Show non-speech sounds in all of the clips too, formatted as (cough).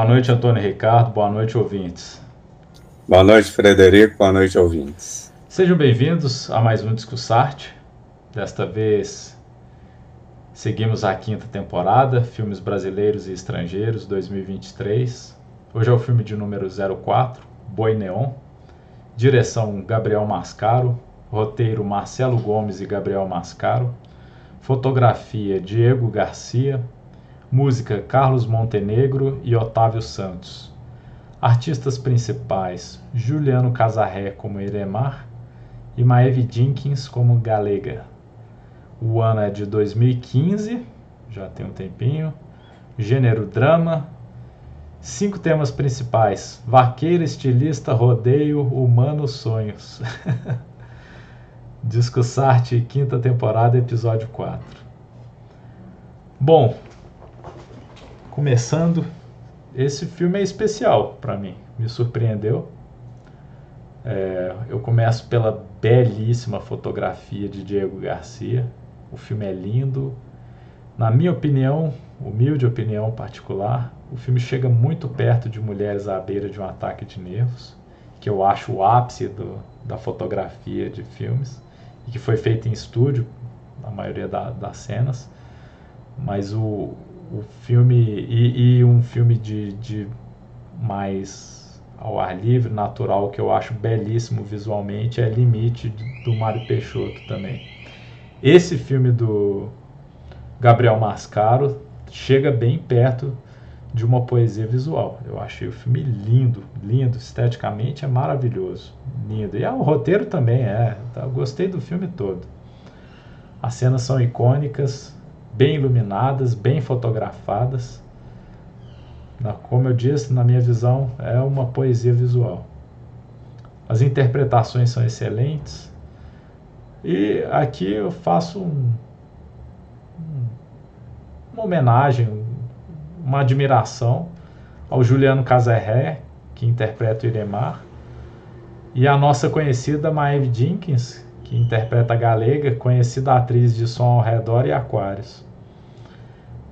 Boa noite, Antônio Ricardo. Boa noite, ouvintes. Boa noite, Frederico. Boa noite, ouvintes. Sejam bem-vindos a mais um Discussarte. Desta vez seguimos a quinta temporada, Filmes Brasileiros e Estrangeiros 2023. Hoje é o filme de número 04, Boi Neon. Direção Gabriel Mascaro, roteiro Marcelo Gomes e Gabriel Mascaro. Fotografia Diego Garcia, música Carlos Montenegro e Otávio Santos. Artistas principais: Juliano Casarré como Iremar e Maeve Jenkins como Galega. O ano é de 2015, já tem um tempinho. Gênero drama. Cinco temas principais: vaqueiro, estilista, rodeio, humano, sonhos. (laughs) Discussarte, quinta temporada, episódio 4. Bom, começando, esse filme é especial para mim, me surpreendeu. É, eu começo pela belíssima fotografia de Diego Garcia. O filme é lindo. Na minha opinião, humilde opinião particular, o filme chega muito perto de Mulheres à beira de um ataque de nervos, que eu acho o ápice do, da fotografia de filmes, e que foi feito em estúdio, na maioria da, das cenas. Mas o, o filme, e, e um filme de, de mais ao ar livre, natural, que eu acho belíssimo visualmente, é Limite, do Mário Peixoto também. Esse filme do Gabriel Mascaro chega bem perto de uma poesia visual. Eu achei o filme lindo, lindo, esteticamente é maravilhoso, lindo. E ah, o roteiro também é, tá? gostei do filme todo. As cenas são icônicas, bem iluminadas, bem fotografadas. Como eu disse, na minha visão, é uma poesia visual. As interpretações são excelentes. E aqui eu faço um, uma homenagem, uma admiração ao Juliano Casarré, que interpreta o Iremar, e a nossa conhecida Maeve Jenkins, que interpreta a Galega, conhecida atriz de Som ao Redor e Aquários.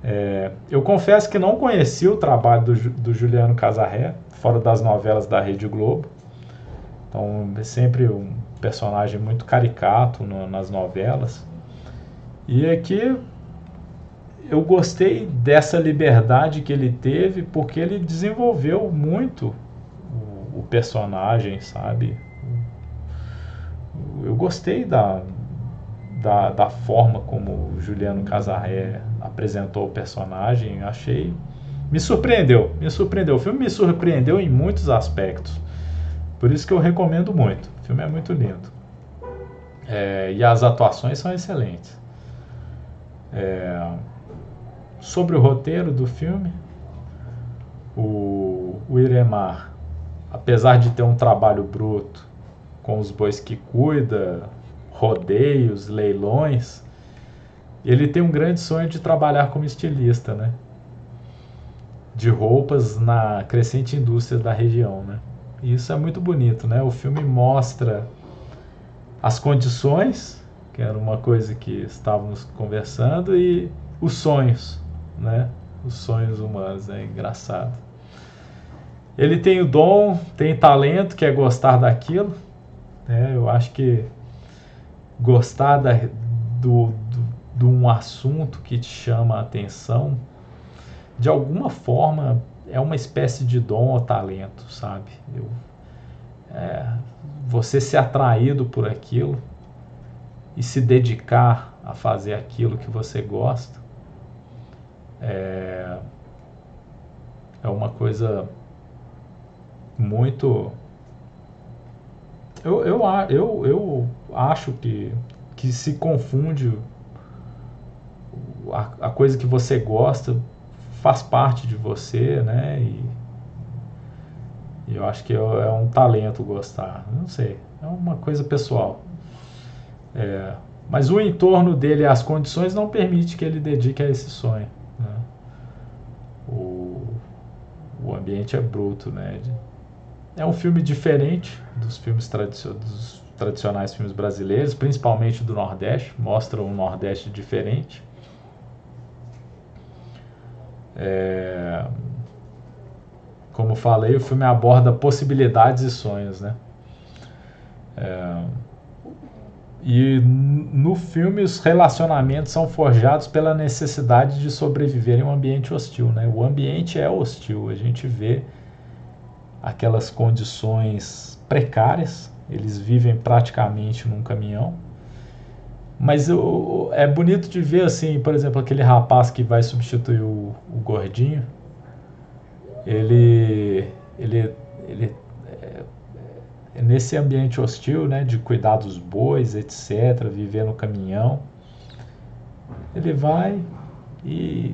É, eu confesso que não conheci o trabalho do, do Juliano Casarré, fora das novelas da Rede Globo. Então, é sempre um personagem muito caricato no, nas novelas. E aqui eu gostei dessa liberdade que ele teve porque ele desenvolveu muito o, o personagem, sabe? Eu gostei da, da, da forma como o Juliano Casarré apresentou o personagem, achei. Me surpreendeu, me surpreendeu. O filme me surpreendeu em muitos aspectos. Por isso que eu recomendo muito. O filme é muito lindo. É, e as atuações são excelentes. É, sobre o roteiro do filme, o, o Iremar, apesar de ter um trabalho bruto com os bois que cuida, rodeios, leilões, ele tem um grande sonho de trabalhar como estilista, né? De roupas na crescente indústria da região, né? E isso é muito bonito, né? O filme mostra as condições, que era uma coisa que estávamos conversando, e os sonhos, né? Os sonhos humanos, é engraçado. Ele tem o dom, tem talento, que é gostar daquilo. Né? Eu acho que gostar da, do, do, de um assunto que te chama a atenção, de alguma forma é uma espécie de dom ou talento, sabe? Eu, é, você ser atraído por aquilo e se dedicar a fazer aquilo que você gosta é, é uma coisa muito. Eu, eu, eu, eu acho que, que se confunde a, a coisa que você gosta faz parte de você, né? E, e eu acho que é, é um talento gostar. Não sei, é uma coisa pessoal. É, mas o entorno dele, as condições não permite que ele dedique a esse sonho. Né? O, o ambiente é bruto, né? É um filme diferente dos filmes tradicionais filmes brasileiros, principalmente do Nordeste, mostra um Nordeste diferente. É... como falei, o filme aborda possibilidades e sonhos, né? É, e no filme os relacionamentos são forjados pela necessidade de sobreviver em um ambiente hostil, né? O ambiente é hostil, a gente vê aquelas condições precárias, eles vivem praticamente num caminhão. Mas o, é bonito de ver assim, por exemplo, aquele rapaz que vai substituir o, o gordinho, ele ele ele é nesse ambiente hostil, né, de cuidar dos bois, etc., viver no caminhão, ele vai e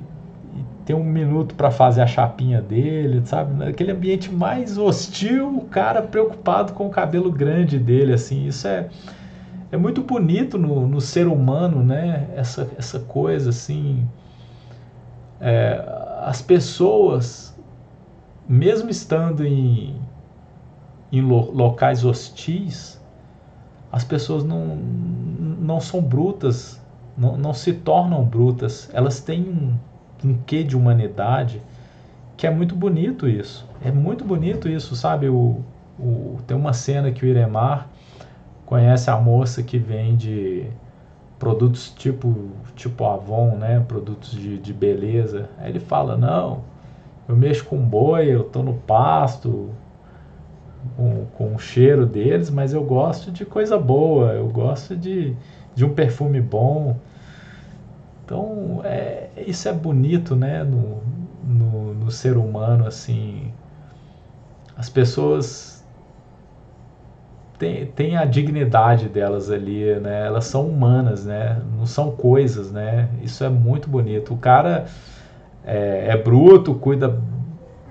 tem um minuto para fazer a chapinha dele, sabe? Naquele ambiente mais hostil, o cara preocupado com o cabelo grande dele, assim, isso é é muito bonito no, no ser humano, né? Essa, essa coisa assim, é, as pessoas, mesmo estando em em lo locais hostis, as pessoas não, não são brutas, não, não se tornam brutas, elas têm um, um quê de humanidade que é muito bonito isso. É muito bonito isso, sabe? O, o, tem uma cena que o Iremar conhece a moça que vende produtos tipo tipo Avon, né? Produtos de, de beleza. Aí ele fala, não, eu mexo com boi, eu tô no pasto, com, com o cheiro deles, mas eu gosto de coisa boa, eu gosto de, de um perfume bom. Então, é, isso é bonito, né, no, no, no ser humano, assim. As pessoas têm, têm a dignidade delas ali, né, elas são humanas, né, não são coisas, né, isso é muito bonito. O cara é, é bruto, cuida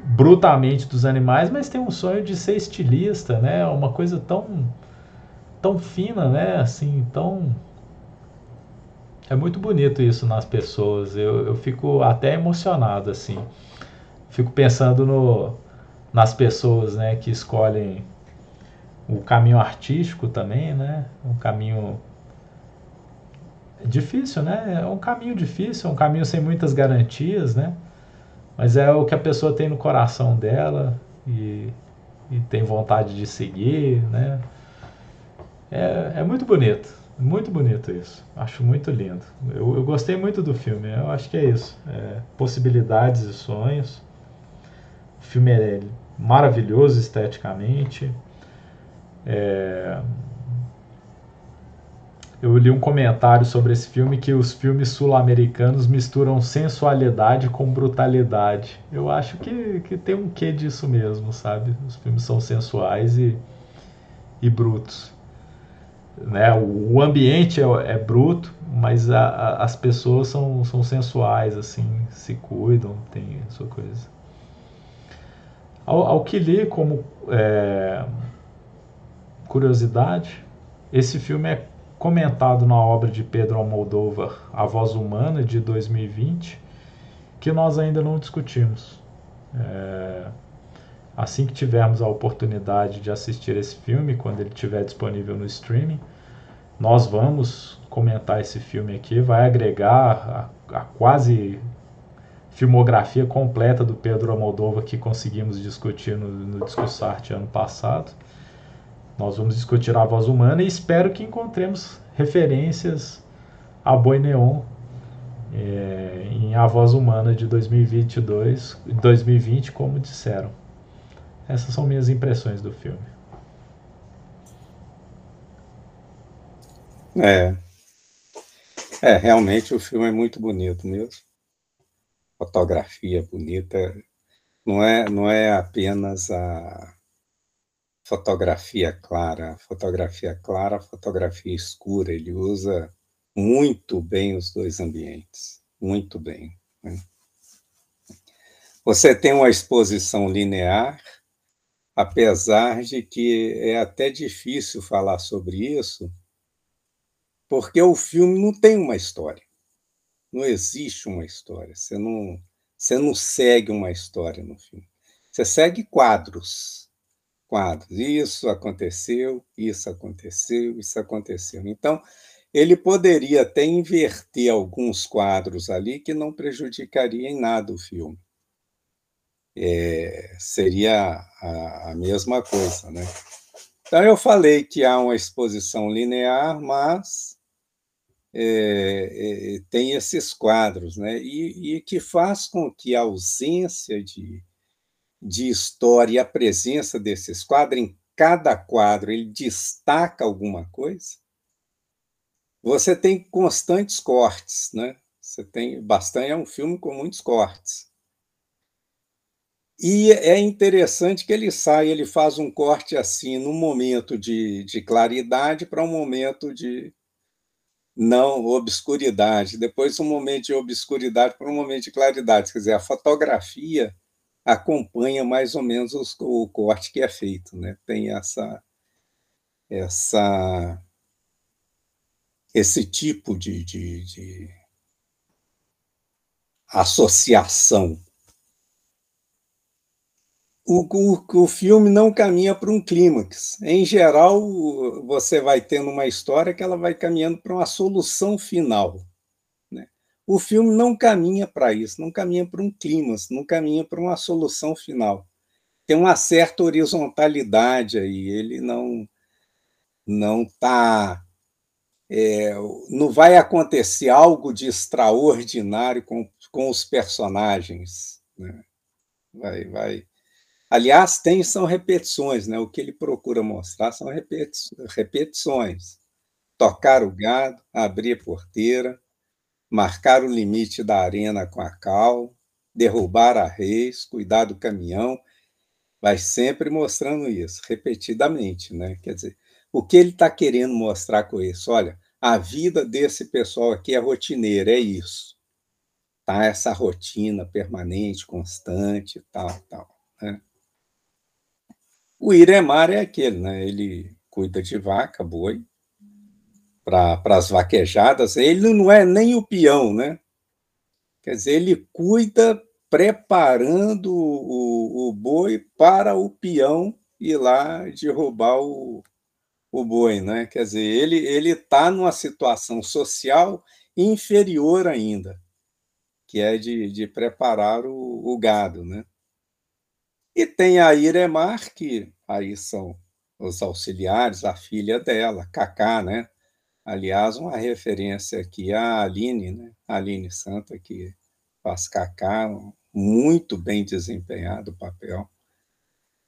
brutalmente dos animais, mas tem um sonho de ser estilista, né? Uma coisa tão tão fina, né? Assim, tão é muito bonito isso nas pessoas. Eu, eu fico até emocionado assim. Fico pensando no nas pessoas, né, que escolhem o caminho artístico também, né? Um caminho difícil, né? É um caminho difícil, é um caminho sem muitas garantias, né? Mas é o que a pessoa tem no coração dela e, e tem vontade de seguir, né? É, é muito bonito, muito bonito isso. Acho muito lindo. Eu, eu gostei muito do filme. Eu acho que é isso. É, possibilidades e sonhos. O filme é maravilhoso esteticamente. É, eu li um comentário sobre esse filme que os filmes sul-americanos misturam sensualidade com brutalidade. Eu acho que, que tem um quê disso mesmo, sabe? Os filmes são sensuais e, e brutos. Né? O, ambiente é, é, bruto, mas a, a, as pessoas são, são sensuais, assim, se cuidam, tem sua coisa. Ao, ao que li como é, curiosidade, esse filme é comentado na obra de Pedro Almodóvar, A Voz Humana, de 2020, que nós ainda não discutimos. É, assim que tivermos a oportunidade de assistir esse filme, quando ele estiver disponível no streaming, nós vamos comentar esse filme aqui, vai agregar a, a quase filmografia completa do Pedro Almodóvar que conseguimos discutir no, no Discussarte ano passado. Nós vamos discutir a voz humana e espero que encontremos referências a Boi Neon é, em A Voz Humana de 2022, 2020, como disseram. Essas são minhas impressões do filme. É. É, realmente o filme é muito bonito mesmo. Fotografia bonita. Não é, não é apenas a, fotografia clara, fotografia clara, fotografia escura. Ele usa muito bem os dois ambientes, muito bem. Né? Você tem uma exposição linear, apesar de que é até difícil falar sobre isso, porque o filme não tem uma história. Não existe uma história. Você não, você não segue uma história no filme. Você segue quadros quadros. Isso aconteceu, isso aconteceu, isso aconteceu. Então, ele poderia até inverter alguns quadros ali que não prejudicaria em nada o filme. É, seria a, a, mesma coisa, né? Então eu falei que há uma exposição linear, mas é, é, tem esses quadros, né? E, e, que faz com que a ausência de, de história e a presença desses quadros em cada quadro ele destaca alguma coisa. Você tem constantes cortes, né? Você tem bastante é um filme com muitos cortes. E é interessante que ele sai, ele faz um corte assim, num momento de, de claridade para um momento de não obscuridade, depois um momento de obscuridade para um momento de claridade. Quer dizer, a fotografia acompanha mais ou menos os, o corte que é feito, né? Tem essa essa esse tipo de, de, de associação o, o, o filme não caminha para um clímax. Em geral, você vai tendo uma história que ela vai caminhando para uma solução final. Né? O filme não caminha para isso, não caminha para um clímax, não caminha para uma solução final. Tem uma certa horizontalidade aí, ele não não está é, não vai acontecer algo de extraordinário com, com os personagens. Né? Vai, vai, Aliás, tem são repetições, né? O que ele procura mostrar são repetições. Tocar o gado, abrir a porteira, marcar o limite da arena com a cal, derrubar a reis, cuidar do caminhão, vai sempre mostrando isso, repetidamente, né? Quer dizer, o que ele está querendo mostrar com isso? Olha, a vida desse pessoal aqui é rotineira, é isso. Tá? Essa rotina permanente, constante, tal, tal. Né? O Iremar é aquele, né? Ele cuida de vaca, boi, para as vaquejadas. Ele não é nem o peão, né? Quer dizer, ele cuida preparando o, o boi para o peão ir lá derrubar o, o boi, né? Quer dizer, ele ele está numa situação social inferior ainda, que é de, de preparar o, o gado, né? E tem a Iremar, que aí são os auxiliares, a filha dela, Cacá, né? Aliás, uma referência aqui à Aline, né? Aline Santa, que faz Cacá, muito bem desempenhado o papel.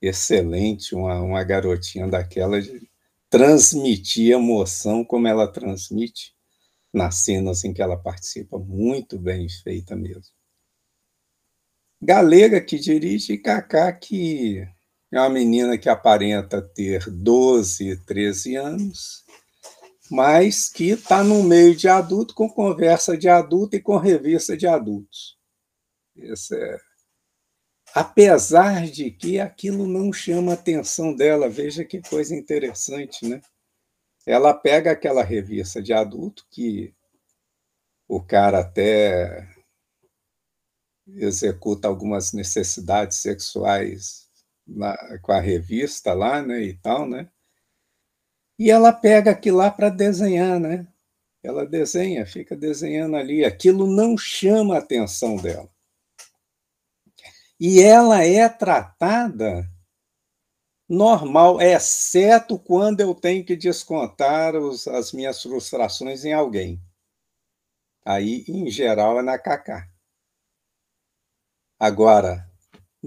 Excelente, uma, uma garotinha daquela de transmitir emoção como ela transmite nas cenas em que ela participa, muito bem feita mesmo. Galega que dirige e Cacá que é uma menina que aparenta ter 12, 13 anos, mas que está no meio de adulto, com conversa de adulto e com revista de adultos. É... Apesar de que aquilo não chama a atenção dela, veja que coisa interessante, né? Ela pega aquela revista de adulto que o cara até executa algumas necessidades sexuais na, com a revista lá, né, e tal, né? E ela pega aquilo lá para desenhar, né? Ela desenha, fica desenhando ali. Aquilo não chama a atenção dela. E ela é tratada normal, exceto quando eu tenho que descontar os, as minhas frustrações em alguém. Aí, em geral, é na Cacá. Agora,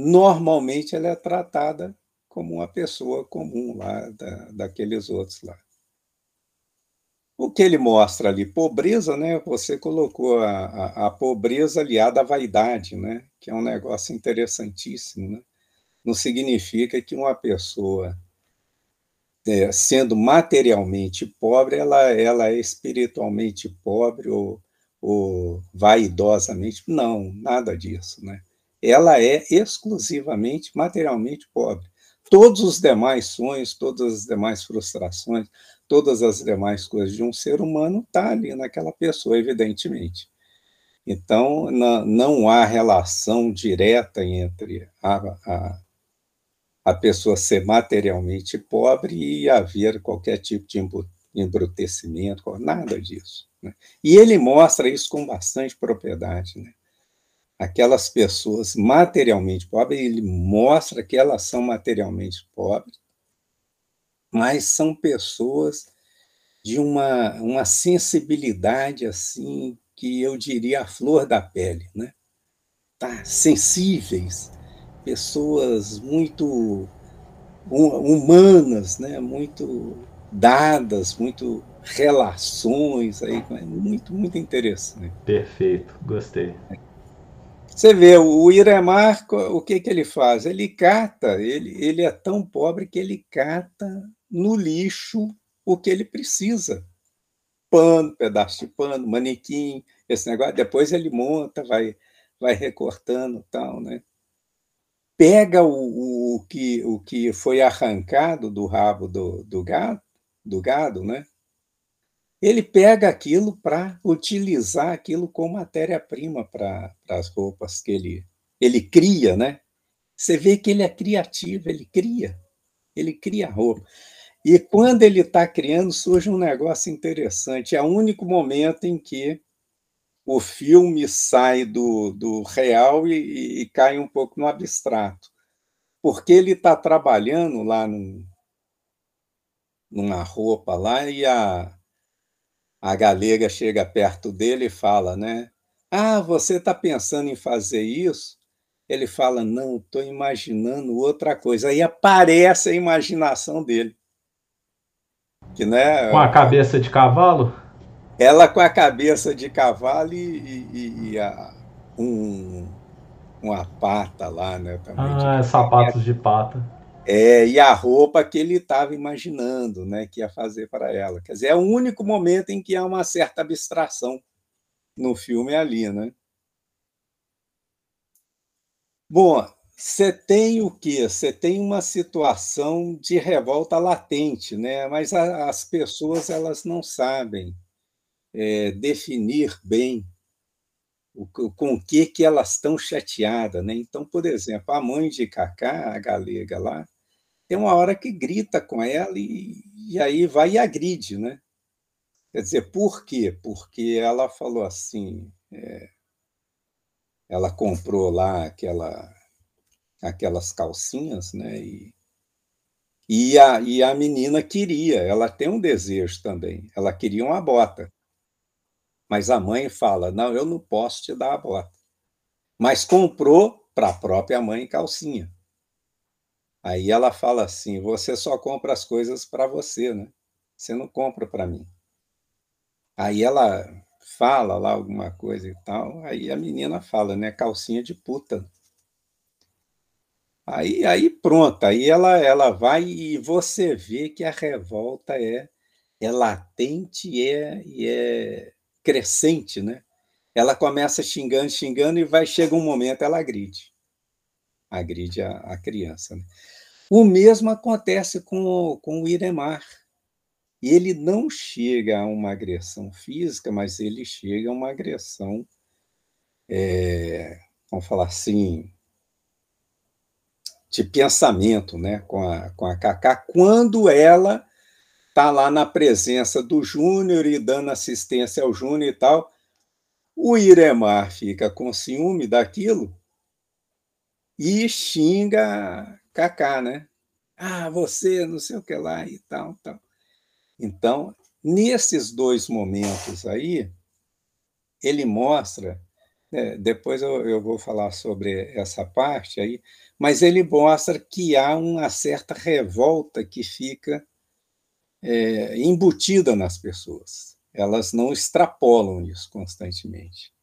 normalmente ela é tratada como uma pessoa comum lá, da, daqueles outros lá. O que ele mostra ali, pobreza, né? Você colocou a, a, a, pobreza aliada à vaidade, né? Que é um negócio interessantíssimo, né? Não significa que uma pessoa, é, sendo materialmente pobre, ela, ela é espiritualmente pobre ou, ou vaidosamente. Não, nada disso, né? Ela é exclusivamente materialmente pobre. Todos os demais sonhos, todas as demais frustrações, todas as demais coisas de um ser humano tá ali naquela pessoa, evidentemente. Então, não há relação direta entre a, a, a pessoa ser materialmente pobre e haver qualquer tipo de embrutecimento, nada disso. Né? E ele mostra isso com bastante propriedade. Né? Aquelas pessoas materialmente pobres, ele mostra que elas são materialmente pobres, mas são pessoas de uma, uma sensibilidade assim que eu diria a flor da pele, né? Tá, sensíveis, pessoas muito humanas, né? Muito dadas, muito relações aí, muito muito interessante. Perfeito, gostei. Você vê, o Iremar, o que, que ele faz? Ele cata, ele, ele é tão pobre que ele cata no lixo o que ele precisa. Pano, pedaço de pano, manequim, esse negócio. Depois ele monta, vai, vai recortando tal, né? Pega o, o, que, o que foi arrancado do rabo do, do, do gado, né? Ele pega aquilo para utilizar aquilo como matéria-prima para as roupas que ele, ele cria, né? Você vê que ele é criativo, ele cria, ele cria roupa. E quando ele está criando, surge um negócio interessante. É o único momento em que o filme sai do, do real e, e cai um pouco no abstrato. Porque ele está trabalhando lá num, numa roupa lá e a, a galega chega perto dele e fala, né? Ah, você está pensando em fazer isso? Ele fala, não, estou imaginando outra coisa. Aí aparece a imaginação dele. Que, né, com a cabeça de cavalo? Ela com a cabeça de cavalo e, e, e a, um, uma pata lá, né? Também ah, de sapatos de pata. É, e a roupa que ele estava imaginando, né, que ia fazer para ela. Quer dizer, é o único momento em que há uma certa abstração no filme ali, né? Bom, você tem o quê? Você tem uma situação de revolta latente, né? mas a, as pessoas elas não sabem é, definir bem com o que, que elas estão chateadas. Né? Então, por exemplo, a mãe de Cacá, a galega lá, tem uma hora que grita com ela e, e aí vai e agride. Né? Quer dizer, por quê? Porque ela falou assim, é, ela comprou lá aquela aquelas calcinhas, né? E, e, a, e a menina queria, ela tem um desejo também, ela queria uma bota. Mas a mãe fala: não, eu não posso te dar a bota. Mas comprou para a própria mãe calcinha. Aí ela fala assim: você só compra as coisas para você, né? Você não compra para mim. Aí ela fala lá alguma coisa e tal, aí a menina fala, né? Calcinha de puta. Aí, aí pronto, aí ela, ela vai e você vê que a revolta é, é latente e é, e é crescente, né? Ela começa xingando, xingando e vai chega um momento ela agride, agride a, a criança. Né? O mesmo acontece com, com o Iremar. Ele não chega a uma agressão física, mas ele chega a uma agressão, é, vamos falar assim, de pensamento né, com, a, com a Cacá, quando ela está lá na presença do Júnior e dando assistência ao Júnior e tal. O Iremar fica com ciúme daquilo e xinga Cacá, né? Ah, você, não sei o que lá e tal, tal. Então, nesses dois momentos aí, ele mostra, né, depois eu, eu vou falar sobre essa parte aí, mas ele mostra que há uma certa revolta que fica é, embutida nas pessoas. Elas não extrapolam isso constantemente.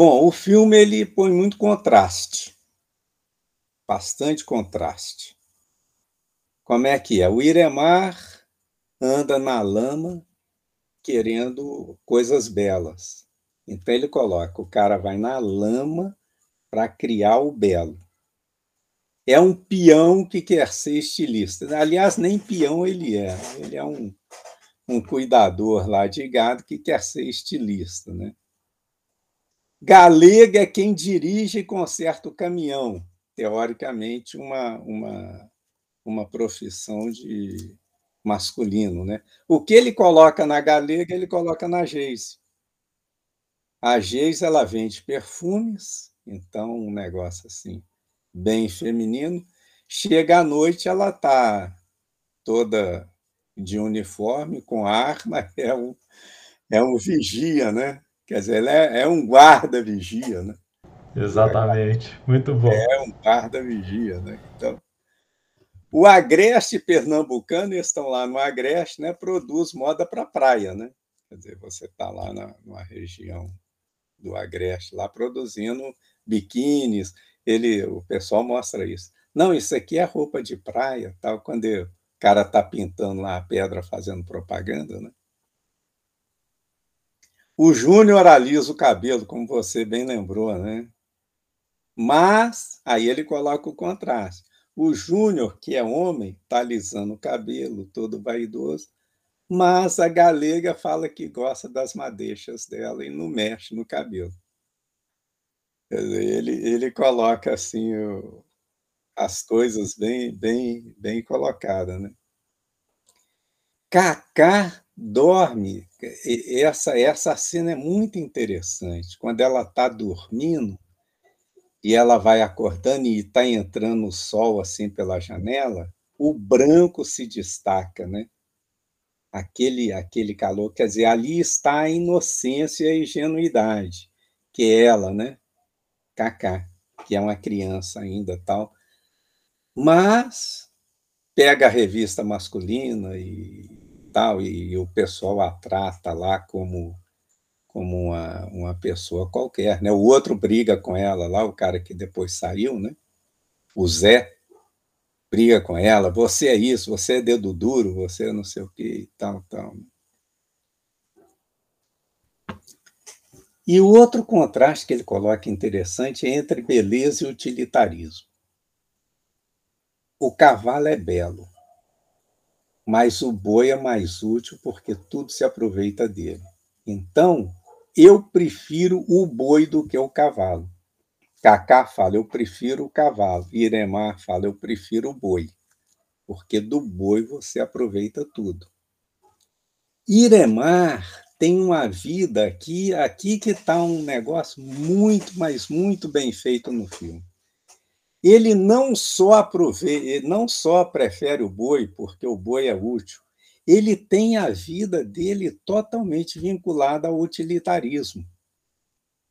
Bom, o filme ele põe muito contraste, bastante contraste. Como é que é? O Iremar anda na lama querendo coisas belas. Então ele coloca: o cara vai na lama para criar o belo. É um peão que quer ser estilista. Aliás, nem peão ele é. Ele é um, um cuidador lá de gado que quer ser estilista. Né? Galega é quem dirige e conserta o caminhão. Teoricamente, uma, uma, uma profissão de masculino, né? O que ele coloca na galega, ele coloca na Geise. A Geise, ela vende perfumes, então um negócio assim, bem feminino. Chega à noite, ela tá toda de uniforme, com arma, (laughs) é um, é um vigia, né? Quer dizer, ele é, é um guarda-vigia, né? Exatamente, muito bom. É um guarda-vigia, né? Então, o Agreste pernambucano, eles estão lá no Agreste, né? Produz moda para praia, né? Quer dizer, você está lá na, numa região do Agreste, lá produzindo biquínis, ele, o pessoal mostra isso. Não, isso aqui é roupa de praia, tal. Quando o cara está pintando lá a pedra, fazendo propaganda, né? O Júnior alisa o cabelo, como você bem lembrou, né? Mas aí ele coloca o contraste. O Júnior, que é homem, está alisando o cabelo, todo vaidoso, mas a galega fala que gosta das madeixas dela e não mexe no cabelo. Ele, ele coloca assim o, as coisas bem, bem, bem colocadas, né? Cacá dorme. Essa, essa cena é muito interessante. Quando ela está dormindo, e ela vai acordando e está entrando o sol assim pela janela, o branco se destaca, né? Aquele, aquele calor, quer dizer, ali está a inocência e a ingenuidade, que é ela, né? Cacá, que é uma criança ainda tal, mas pega a revista masculina e tal, e, e o pessoal a trata lá como como uma, uma pessoa qualquer, né? O outro briga com ela lá, o cara que depois saiu, né? O Zé briga com ela, você é isso, você é dedo duro, você é não sei o que tal, tal. E o outro contraste que ele coloca interessante é entre beleza e utilitarismo. O cavalo é belo, mas o boi é mais útil porque tudo se aproveita dele. Então, eu prefiro o boi do que o cavalo. Cacá fala, eu prefiro o cavalo. Iremar fala, eu prefiro o boi. Porque do boi você aproveita tudo. Iremar tem uma vida aqui, aqui que está um negócio muito, mas muito bem feito no filme. Ele não só aproveita, não só prefere o boi porque o boi é útil, ele tem a vida dele totalmente vinculada ao utilitarismo,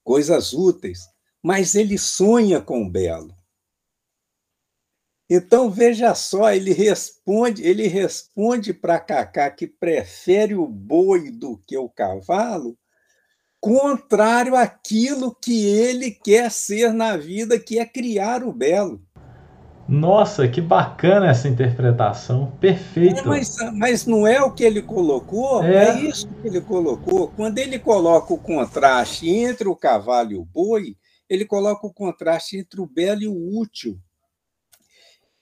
coisas úteis, mas ele sonha com o belo. Então veja só, ele responde, ele responde para Cacá que prefere o boi do que o cavalo, contrário àquilo que ele quer ser na vida, que é criar o belo. Nossa, que bacana essa interpretação, perfeito. É, mas, mas não é o que ele colocou, é. é isso que ele colocou. Quando ele coloca o contraste entre o cavalo e o boi, ele coloca o contraste entre o belo e o útil.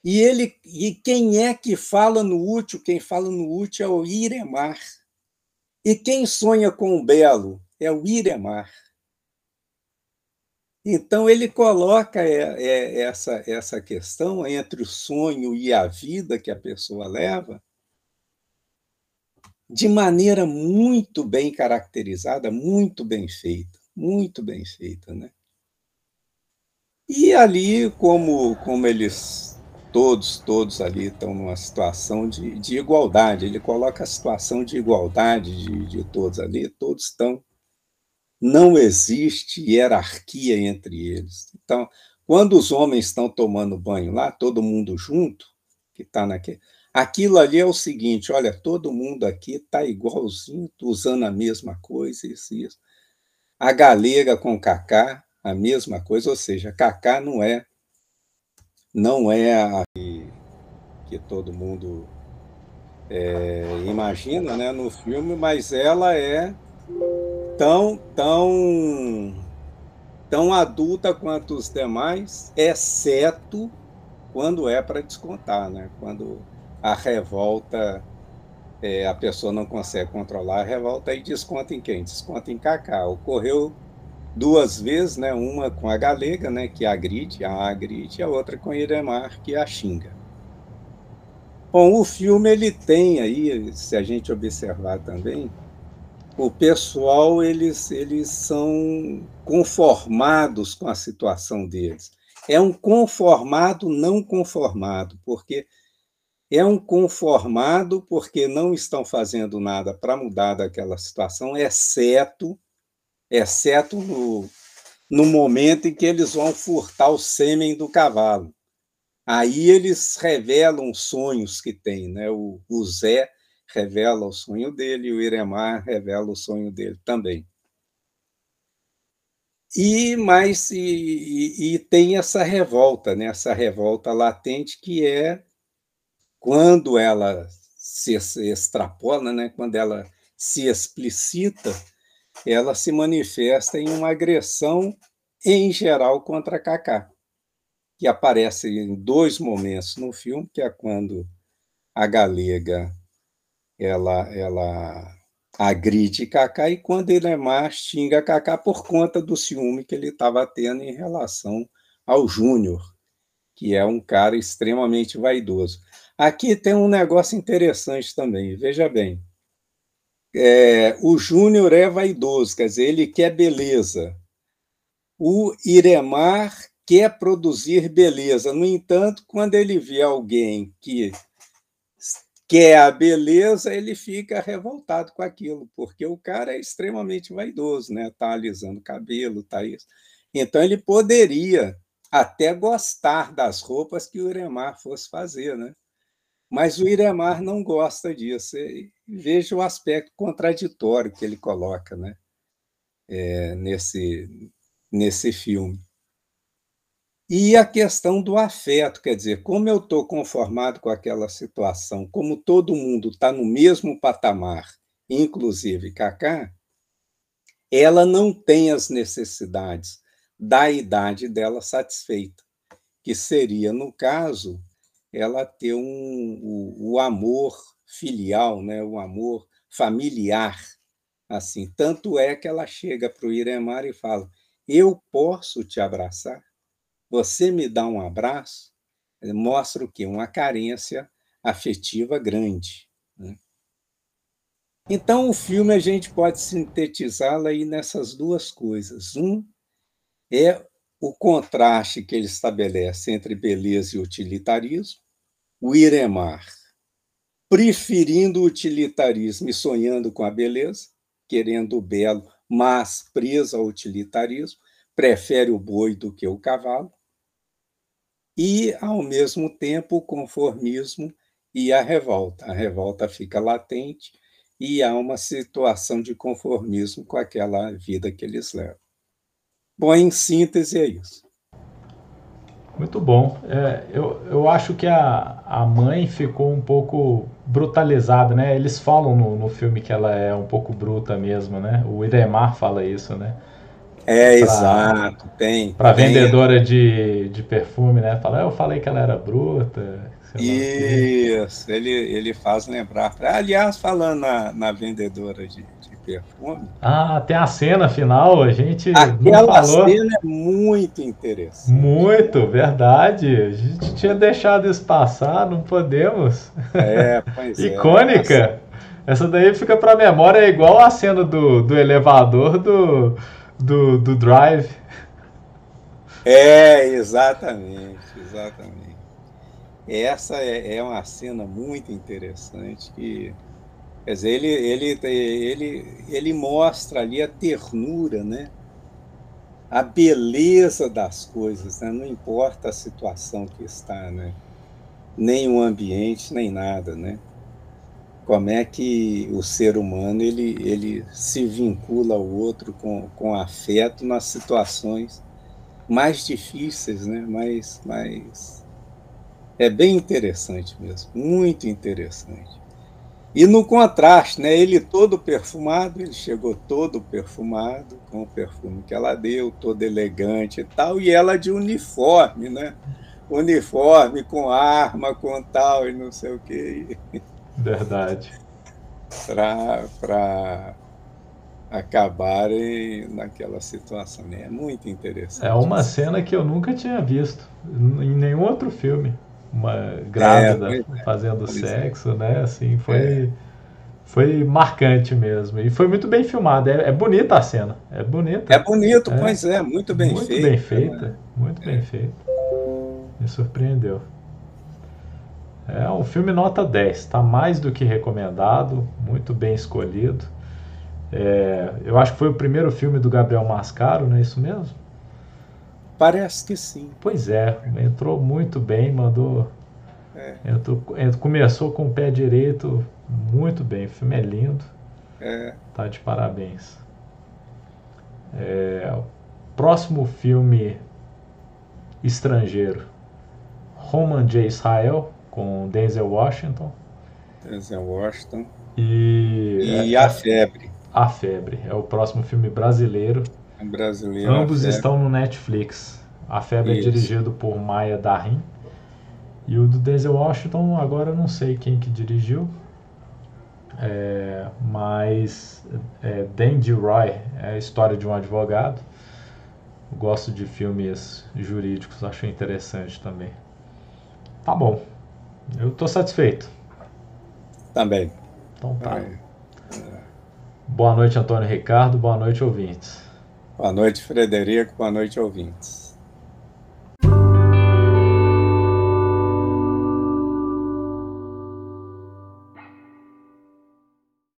E ele e quem é que fala no útil? Quem fala no útil é o Iremar. E quem sonha com o belo é o Iremar. Então, ele coloca é, é, essa, essa questão entre o sonho e a vida que a pessoa leva de maneira muito bem caracterizada, muito bem feita, muito bem feita, né? E ali, como, como eles todos, todos ali estão numa situação de, de igualdade, ele coloca a situação de igualdade de, de todos ali, todos estão não existe hierarquia entre eles. Então, quando os homens estão tomando banho lá, todo mundo junto, que está naquele. Aquilo ali é o seguinte: olha, todo mundo aqui está igualzinho, usando a mesma coisa, isso, isso. A galega com Cacá, a mesma coisa, ou seja, Cacá não é não é a que, que todo mundo é, imagina né, no filme, mas ela é tão, tão, tão adulta quanto os demais, exceto quando é para descontar, né? Quando a revolta, é, a pessoa não consegue controlar a revolta e desconta em quem? Desconta em Cacá. Ocorreu duas vezes, né? Uma com a galega, né? Que agride, a agride, a outra com Iremar, que a xinga. Bom, o filme ele tem aí, se a gente observar também, o pessoal eles, eles são conformados com a situação deles. É um conformado não conformado, porque é um conformado porque não estão fazendo nada para mudar daquela situação, exceto exceto no, no momento em que eles vão furtar o sêmen do cavalo. Aí eles revelam sonhos que têm, né? O, o Zé revela o sonho dele, o Iremar revela o sonho dele também. E mais e, e, e, tem essa revolta, né? Essa revolta latente que é quando ela se extrapola, né? Quando ela se explicita, ela se manifesta em uma agressão em geral contra Kaká que aparece em dois momentos no filme, que é quando a galega ela ela agride Kaká e quando ele é mais xinga Kaká por conta do ciúme que ele estava tendo em relação ao Júnior, que é um cara extremamente vaidoso. Aqui tem um negócio interessante também, veja bem. É, o Júnior é vaidoso, quer dizer, ele quer beleza. O Iremar quer produzir beleza. No entanto, quando ele vê alguém que quer a beleza, ele fica revoltado com aquilo, porque o cara é extremamente vaidoso, né? Tá alisando cabelo, tá isso. Então ele poderia até gostar das roupas que o Iremar fosse fazer, né? Mas o Iremar não gosta disso. Veja o aspecto contraditório que ele coloca, né? É, nesse nesse filme. E a questão do afeto, quer dizer, como eu estou conformado com aquela situação, como todo mundo está no mesmo patamar, inclusive Cacá, ela não tem as necessidades da idade dela satisfeita, que seria, no caso, ela ter um, o, o amor filial, né, o amor familiar. assim. Tanto é que ela chega para o Iremar e fala: Eu posso te abraçar? Você me dá um abraço, eh, mostra o quê? Uma carência afetiva grande. Né? Então, o filme a gente pode sintetizá-lo aí nessas duas coisas. Um é o contraste que ele estabelece entre beleza e utilitarismo, o Iremar preferindo o utilitarismo e sonhando com a beleza, querendo o belo, mas preso ao utilitarismo, prefere o boi do que o cavalo, e, ao mesmo tempo, o conformismo e a revolta. A revolta fica latente e há uma situação de conformismo com aquela vida que eles levam. Bom, em síntese, é isso. Muito bom. É, eu, eu acho que a, a mãe ficou um pouco brutalizada, né? Eles falam no, no filme que ela é um pouco bruta mesmo, né? O Idemar fala isso, né? É, pra, exato, tem. Para vendedora de, de perfume, né? Fala, eu falei que ela era bruta. Isso, ele, ele faz lembrar. Aliás, falando na, na vendedora de, de perfume. Ah, tem a cena final, a gente. Aquela cena é muito interessante. Muito, verdade. A gente tinha deixado isso passar, não podemos. É, (laughs) pois é. Icônica. Essa daí fica para memória, é igual a cena do, do elevador do do, do Drive. É, exatamente, exatamente. Essa é, é uma cena muito interessante que, quer dizer, ele, ele, ele, ele mostra ali a ternura, né? a beleza das coisas, né? não importa a situação que está, né? nem o ambiente, nem nada, né? Como é que o ser humano ele, ele se vincula ao outro com, com afeto nas situações mais difíceis, né? mais, mais... É bem interessante mesmo, muito interessante. E no contraste, né? ele todo perfumado, ele chegou todo perfumado, com o perfume que ela deu, todo elegante e tal, e ela de uniforme, né? Uniforme com arma, com tal, e não sei o quê. Verdade. Para acabarem naquela situação. Né? É muito interessante. É uma cena que eu nunca tinha visto em nenhum outro filme. uma grávida é, fazendo sexo, né? Assim, foi foi marcante mesmo. E foi muito bem filmado. É, é bonita a cena. É bonita. É bonito, é. pois é, muito bem muito feita. Bem feita né? Muito bem feita. Me surpreendeu. É um filme nota 10. Está mais do que recomendado. Muito bem escolhido. É, eu acho que foi o primeiro filme do Gabriel Mascaro, não é isso mesmo? Parece que sim. Pois é, entrou muito bem, mandou. É. Entrou, começou com o pé direito muito bem. O filme é lindo. É. Tá de parabéns. É, próximo filme estrangeiro: Roman J. Israel, com Denzel Washington. Denzel Washington. E, e é, A Febre. A Febre. É o próximo filme brasileiro. Um brasileiro. Ambos estão no Netflix. A Febre é Isso. é dirigido por Maia Darim. E o do Denzel Washington, agora eu não sei quem que dirigiu. É, mas é, Dandy Roy é a história de um advogado. Gosto de filmes jurídicos, acho interessante também. Tá bom. Eu tô satisfeito. Também. Então tá. Boa noite, Antônio Ricardo. Boa noite, ouvintes. Boa noite, Frederico. Boa noite, ouvintes.